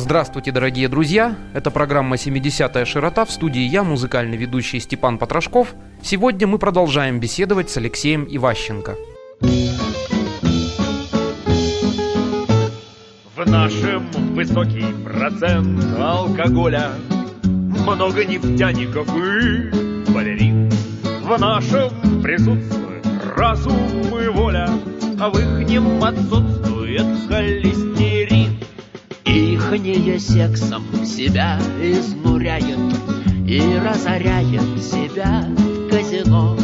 Здравствуйте, дорогие друзья! Это программа «70-я широта» в студии я, музыкальный ведущий Степан Потрошков. Сегодня мы продолжаем беседовать с Алексеем Иващенко. В нашем высокий процент алкоголя Много нефтяников и балерин В нашем присутствует разум и воля А в ихнем отсутствует холестерин Ихнее сексом себя изнуряет И разоряет себя. В казино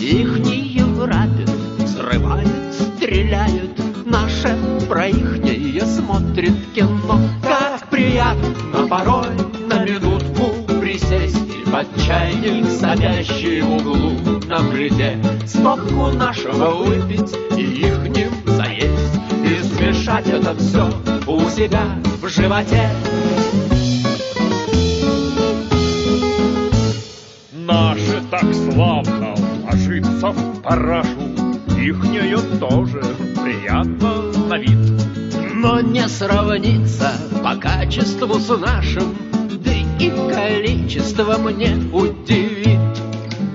Ихние грабят, взрывают, стреляют. Наше про ихнее смотрит кино. Как приятно порой на минутку присесть И под чайник, садящий в углу на плите Стопку нашего выпить и ихним заесть. И смешать это все у себя в животе. Наши так славно ложится в парашу, Ихнее тоже приятно на вид. Но не сравнится по качеству с нашим, Да и количество мне удивит.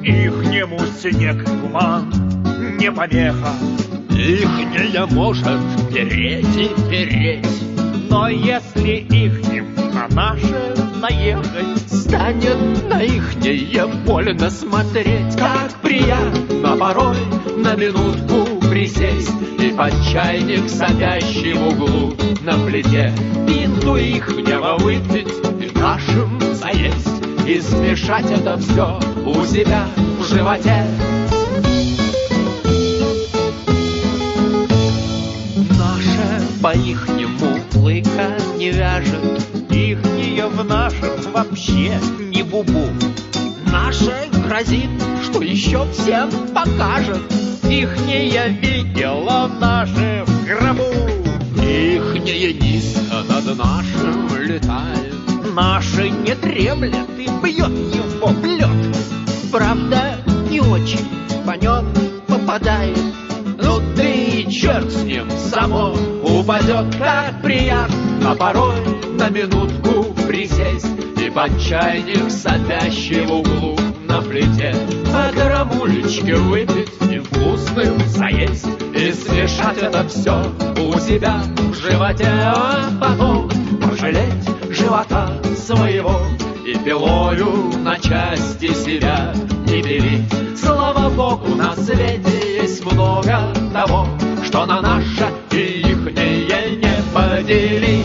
Ихнему снег и туман не помеха, Ихняя может переть и переть, но если ихним на наше наехать, Станет на ихнее больно смотреть, Как приятно порой на минутку присесть И под чайник, садящий в углу на плите, Пинту ихнего выпить и нашим заесть И смешать это все у себя в животе. Наше по-ихнему лыка не вяжет, ихнее в нашем вообще не бубу. Наше грозит, что еще всем покажет. Ихнее видела наше в гробу. Ихнее низко над нашим летает. Наши не дремлет и бьет его в лед. Правда, не очень по нем попадает. Ну ты и черт с ним, само упадет, как приятно порой на минутку присесть И под чайник, сопящий в углу на плите По грамулечке выпить и вкусным заесть. И смешать это все у себя в животе А потом пожалеть живота своего И пилою на части себя не делить Слава Богу, на свете есть много того Что на наше и ихнее не поделить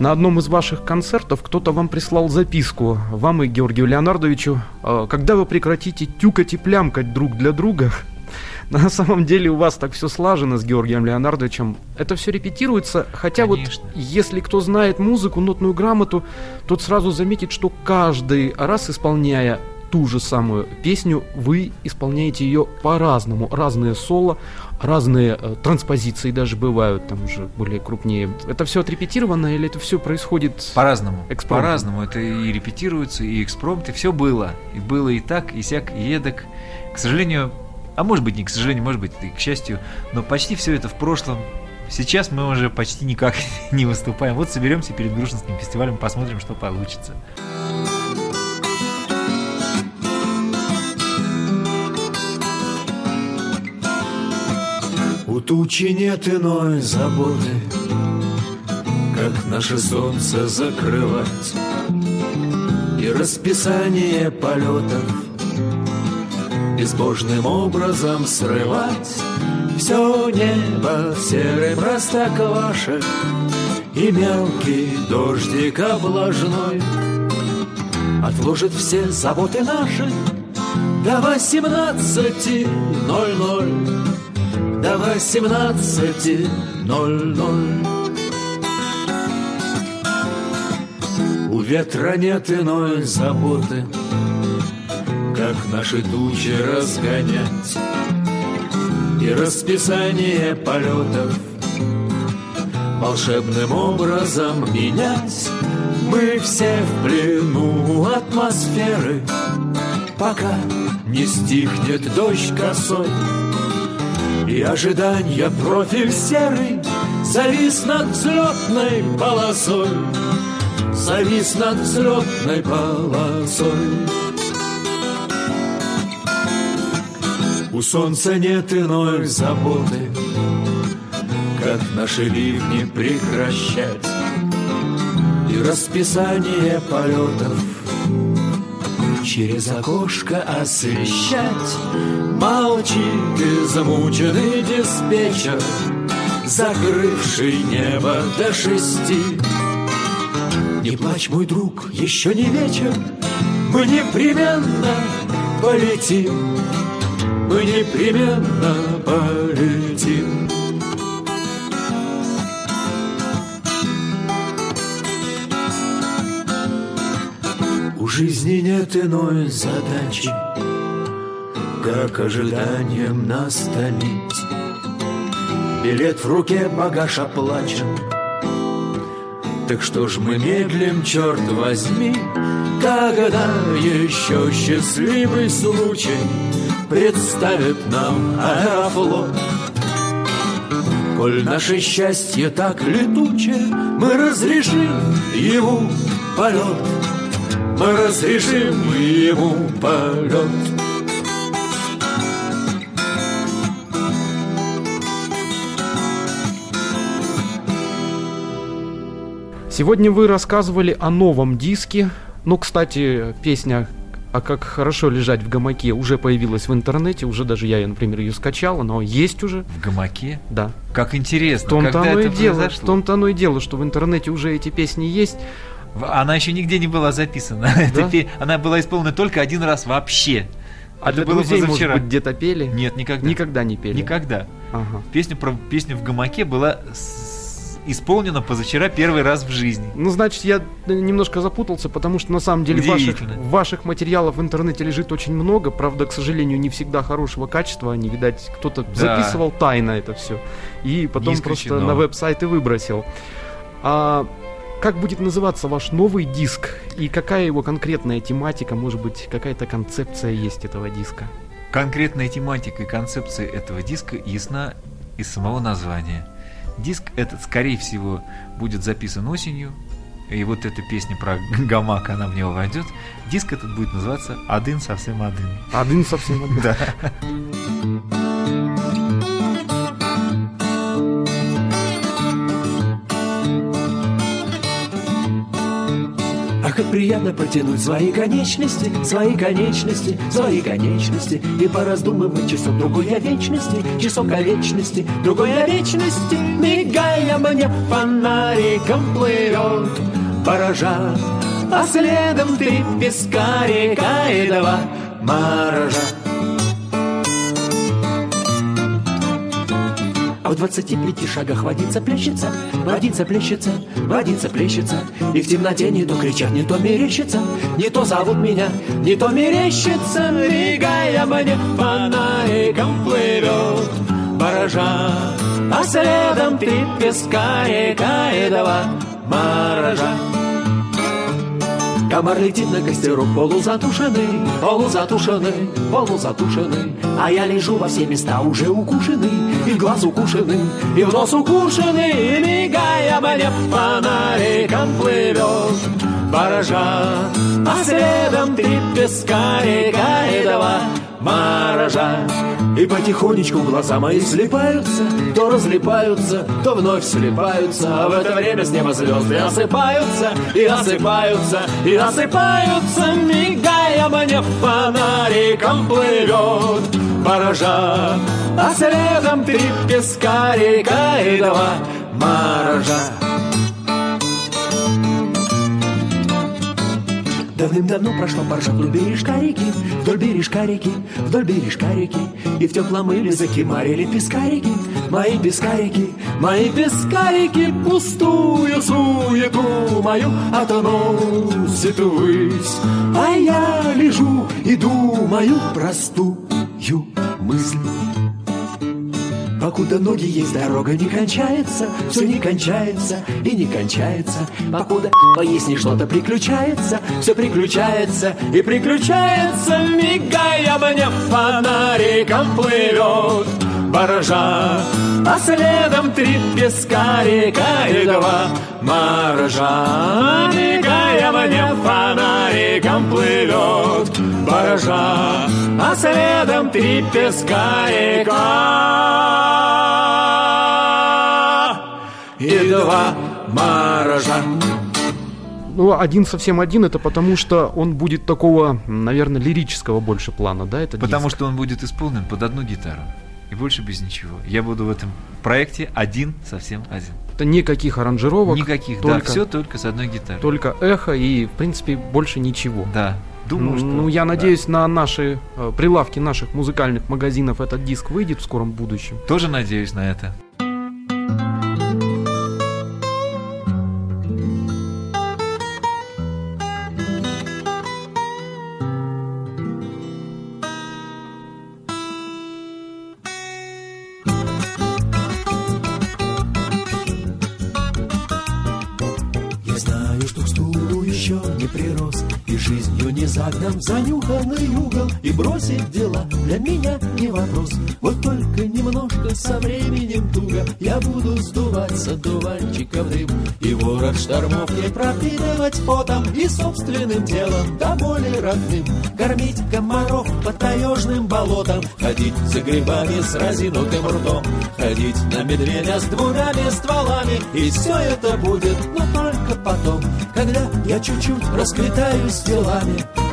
На одном из ваших концертов кто-то вам прислал записку, вам и Георгию Леонардовичу, э, когда вы прекратите тюкать и плямкать друг для друга. На самом деле у вас так все слажено с Георгием Леонардовичем. Это все репетируется, хотя Конечно. вот если кто знает музыку, нотную грамоту, тот сразу заметит, что каждый раз исполняя ту же самую песню, вы исполняете ее по-разному. Разные соло, разные э, транспозиции даже бывают, там уже более крупнее. Это все отрепетировано или это все происходит По-разному. По-разному. Это и репетируется, и экспромт, и все было. И было и так, и сяк, и едок. К сожалению, а может быть не к сожалению, может быть и к счастью, но почти все это в прошлом. Сейчас мы уже почти никак не выступаем. Вот соберемся перед Грушинским фестивалем, посмотрим, что получится. У тучи нет иной заботы, Как наше солнце закрывать. И расписание полетов Безбожным образом срывать. Все небо серый простоквашек И мелкий дождик облажной Отложит все заботы наши До восемнадцати ноль-ноль до восемнадцати ноль-ноль. У ветра нет иной заботы, Как наши тучи разгонять. И расписание полетов Волшебным образом менять. Мы все в плену атмосферы Пока не стихнет дождь косой И ожидания профиль серый Завис над взлетной полосой. Завис над взлетной полосой. У солнца нет иной заботы Как наши ливни прекращать. И расписание полетов Через окошко освещать. Молчит и замученный диспетчер Закрывший небо до шести. Не плачь, мой друг, еще не вечер Мы непременно полетим. Мы непременно полетим жизни нет иной задачи Как ожиданием нас томить Билет в руке, багаж оплачен. Так что ж мы медлим, черт возьми Когда еще счастливый случай Представит нам аэрофлот? Коль наше счастье так летуче Мы разрешим ему полет Мы разрешим ему полет Сегодня вы рассказывали о новом диске. Ну, кстати, песня «А как хорошо лежать в гамаке» уже появилась в интернете, уже даже я, например, ее скачал, но есть уже, В гамаке? да. Как интересно, В том-то когда оно и это дело, в том-то оно и дело, что в интернете уже эти песни есть. Она еще нигде не была записана. Пе- Она была исполнена только один раз вообще. А Это было друзей, может позавчера. быть, где-то пели? Нет, никогда. Никогда не пели. Никогда. Ага. Песня про песню в гамаке была с- исполнена позавчера первый раз в жизни. Ну, значит, я немножко запутался, потому что на самом деле ваших, ваших материалов в интернете лежит очень много. Правда, к сожалению, не всегда хорошего качества. Они, видать, кто-то Да. записывал тайно это все. И потом просто на веб-сайт и выбросил. А как будет называться ваш новый диск? И какая его конкретная тематика? Может быть, какая-то концепция есть этого диска? Конкретная тематика и концепция этого диска ясна из самого названия. Диск этот, скорее всего, будет записан осенью, и вот эта песня про гамак, она в него войдет. Диск этот будет называться «Один совсем один». Один совсем один. Да. приятно протянуть свои конечности, свои конечности, свои конечности. И пораздумывать часок другой о вечности, часок о вечности, другой о вечности. Мигая мне фонариком плывет баража А следом три пескарика и два маража А в двадцати пяти шагах водится плещется, водится плещется, водится плещется. И в темноте не то кричат, не то мерещится, не то зовут меня, не то мерещится. Мигая мне фонариком плывет баража, а следом три пескарика и два маража. Комар летит на костерок полузатушенный, полузатушенный, полузатушенный. А я лежу во все места уже укушенный, и в глаз укушенный, и в нос укушенный, и мигая мне фонариком плывет баража. А следом три пескарика и два маража. И потихонечку глаза мои слепаются, то разлипаются, то вновь слепаются, а в это время с неба звезды осыпаются, и осыпаются, и осыпаются, мигая мне фонариком плывет баража, а следом три пескарика и два маража. Давным-давно прошла баржа вдоль бережка реки, вдоль бережка реки, вдоль бережка реки, и в теплом мыле закимарили пескарики, мои пескарики, мои пескарики, пустую суету мою отоносит ввысь, а я лежу и думаю простую мысль. Покуда ноги есть, дорога не кончается, все не кончается и не кончается. Покуда не что-то приключается, все приключается и приключается, мигая мне фонариком плывет баража, а следом три пескарика и два моржа. Мигая мне фонариком плывет баража, а следом три пескарика и два моржа. Ну, один совсем один, это потому что он будет такого, наверное, лирического больше плана, да? Это Потому диск? что он будет исполнен под одну гитару. И больше без ничего. Я буду в этом проекте один, совсем один. это никаких аранжировок, Никаких, только, да, все только с одной гитарой. только эхо и, в принципе, больше ничего. Да, думаю, что... ну, я да. надеюсь, на наши э, прилавки наших музыкальных магазинов этот диск выйдет в скором будущем. Тоже надеюсь на это. Бросить дела для меня не вопрос. Вот только немножко со временем туго Я буду сдуваться дуванчиком дым И ворот штормов не пропитывать потом И собственным телом до боли родным. Кормить комаров по таежным болотам Ходить за грибами с разинутым ртом Ходить на медведя с двумя стволами И все это будет, но только потом Когда я чуть-чуть расквитаюсь делами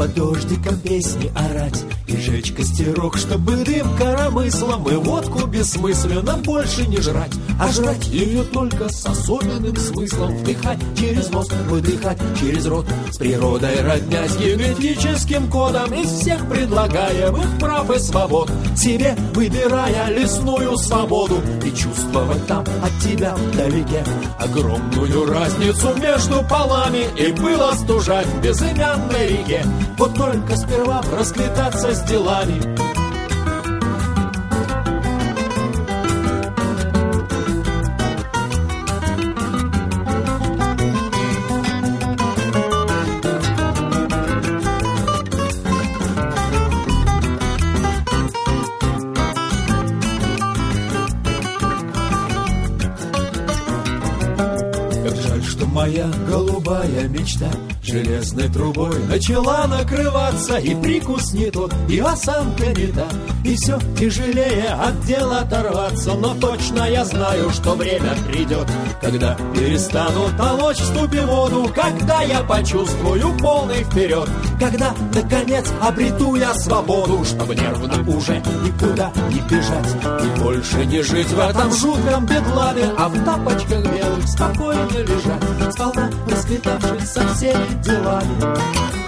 под дождиком песни орать И жечь костерок, чтобы дым коромыслом И водку бессмысленно больше не жрать. А жрать ее только с особенным смыслом. Вдыхать через нос, выдыхать через рот. С природой родня, с генетическим кодом Из всех предлагаемых прав и свобод. Себе выбирая лесную свободу И чувствовать там от тебя вдалеке Огромную разницу между полами И было стужать безымянной реке Вот только сперва расквитаться с делами. Моя голубая мечта Железной трубой начала накрываться И прикус не тот, и осанка не та. И все тяжелее от дела оторваться Но точно я знаю, что время придет Когда перестану толочь в ступе воду Когда я почувствую полный вперед Когда, наконец, обрету я свободу Чтобы нервно уже никуда не бежать И больше не жить в этом жутком бедламе А в тапочках белых спокойно лежать Сполна расквитавшись со всеми делами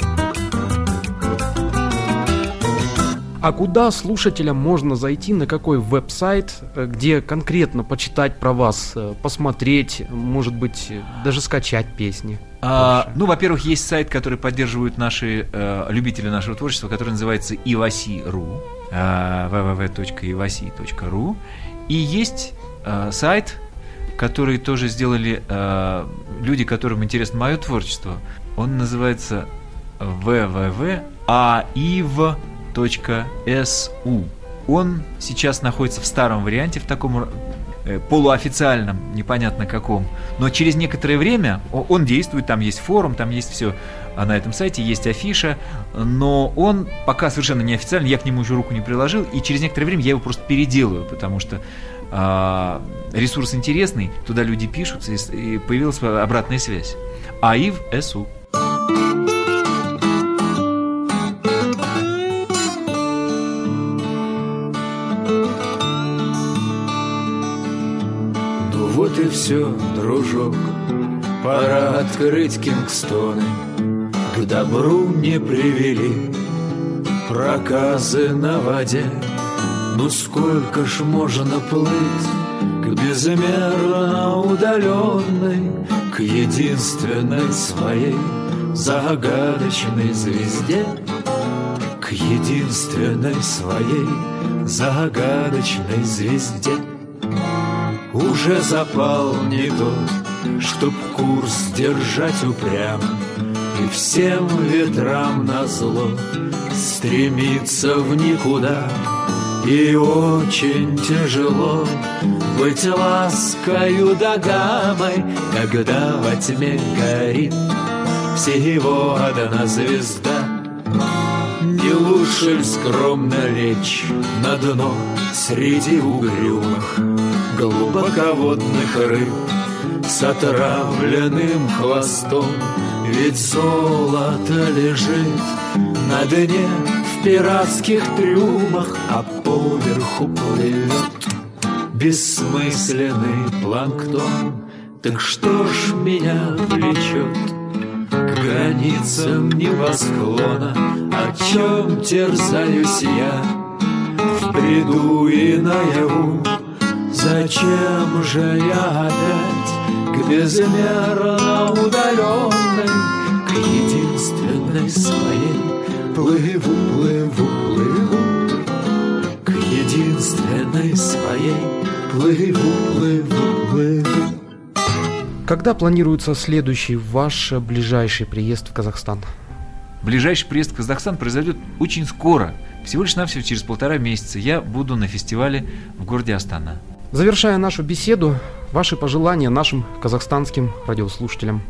А куда слушателям можно зайти, на какой веб-сайт, э, где конкретно почитать про вас, э, посмотреть, может быть, э, даже скачать песни? А, ну, во-первых, есть сайт, который поддерживают наши э, любители нашего творчества, который называется ivasi.ru, э, www.ivasi.ru. И есть э, сайт, который тоже сделали э, люди, которым интересно мое творчество. Он называется www.aiv.su. Он сейчас находится в старом варианте, в таком э, полуофициальном, непонятно каком. Но через некоторое время он действует, там есть форум, там есть все на этом сайте, есть афиша, но он пока совершенно неофициальный, я к нему еще руку не приложил, и через некоторое время я его просто переделаю, потому что а, ресурс интересный, туда люди пишутся, и появилась обратная связь. АИВ СУ. Ну вот и все, дружок, пора открыть Кингстоны. К добру не привели проказы на воде. Ну сколько ж можно плыть к безмерно удаленной, к единственной своей загадочной звезде, к единственной своей загадочной звезде. Уже запал не тот, чтоб курс держать упрямо И всем ветрам на зло Стремится в никуда И очень тяжело Быть ласкою да гамой Когда во тьме горит Всего одна звезда Не лучше ль скромно лечь на дно Среди угрюмых глубоководных рыб С отравленным хвостом. Ведь золото лежит на дне В пиратских трюмах А поверху плывет Бессмысленный планктон. Так что ж меня влечет границам небосклона О чем терзаюсь я В бреду и наяву Зачем же я опять к безмерно удаленной, К единственной своей плыву, плыву, плыву, К единственной своей плыву, плыву, плыву. Когда планируется следующий ваш ближайший приезд в Казахстан? Ближайший приезд в Казахстан произойдет очень скоро. Всего лишь навсего через полтора месяца я буду на фестивале в городе Астана. Завершая нашу беседу, ваши пожелания нашим казахстанским радиослушателям.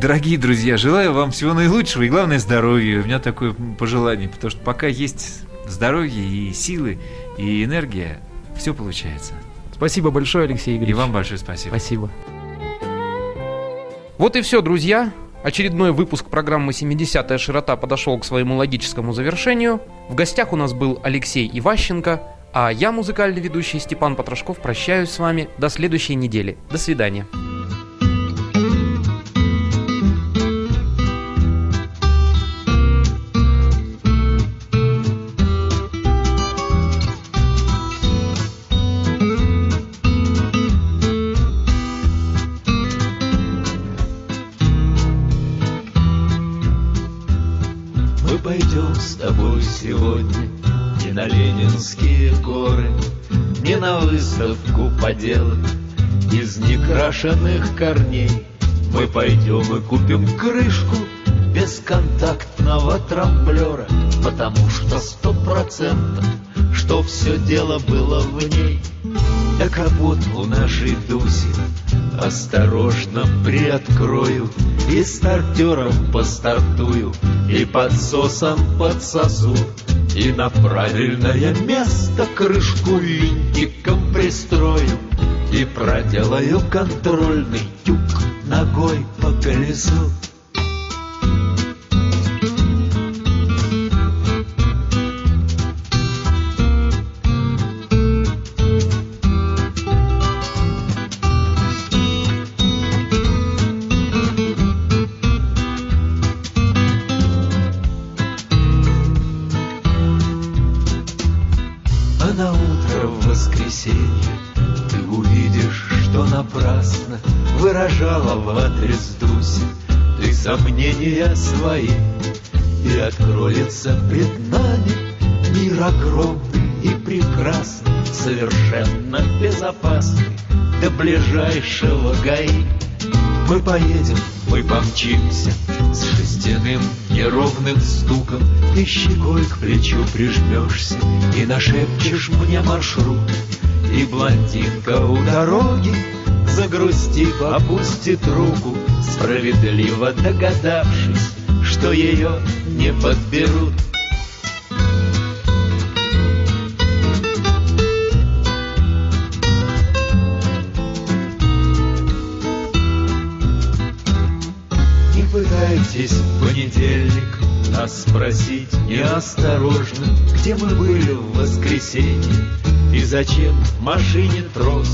Дорогие друзья, желаю вам всего наилучшего и главное здоровья. У меня такое пожелание, потому что пока есть здоровье и силы и энергия, все получается. Спасибо большое, Алексей Игоревич. И вам большое спасибо. Спасибо. Вот и все, друзья. Очередной выпуск программы «70-я широта» подошел к своему логическому завершению. В гостях у нас был Алексей Иващенко – а я, музыкальный ведущий Степан Потрошков, прощаюсь с вами до следующей недели. До свидания. Поделок из некрашенных корней. Мы пойдем и купим крышку бесконтактного трамблера, потому что сто процентов, что все дело было в ней. Да капотку нашей Дуси осторожно приоткрою И стартером постартую, и подсосом подсосу. И на правильное место крышку винтиком пристрою И проделаю контрольный тюк ногой по колесу. Дуси Ты сомнения свои И откроется пред нами Мир огромный и прекрасный Совершенно безопасный До ближайшего ГАИ. Мы поедем, мы помчимся С шестяным неровным стуком Ты щекой к плечу прижмешься И нашепчешь мне маршрут. И блондинка у дороги Загрустив, опустит руку Справедливо догадавшись Что ее не подберут. Не пытайтесь в понедельник нас спросить неосторожно, где мы были в воскресенье и зачем машине трос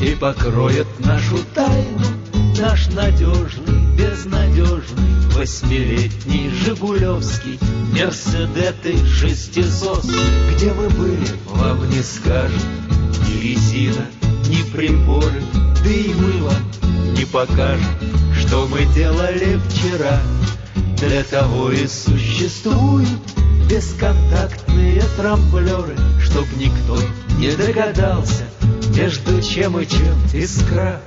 и покроет нашу тайну наш надежный, безнадежный восьмилетний Жигулевский Мерседеты шестисос. Где мы были, вам не скажут ни резина, ни приборы, да и мы вам не покажем, что мы делали вчера. Для того и существуют бесконтактные трамблеры, Чтоб никто не догадался, между чем и чем искра.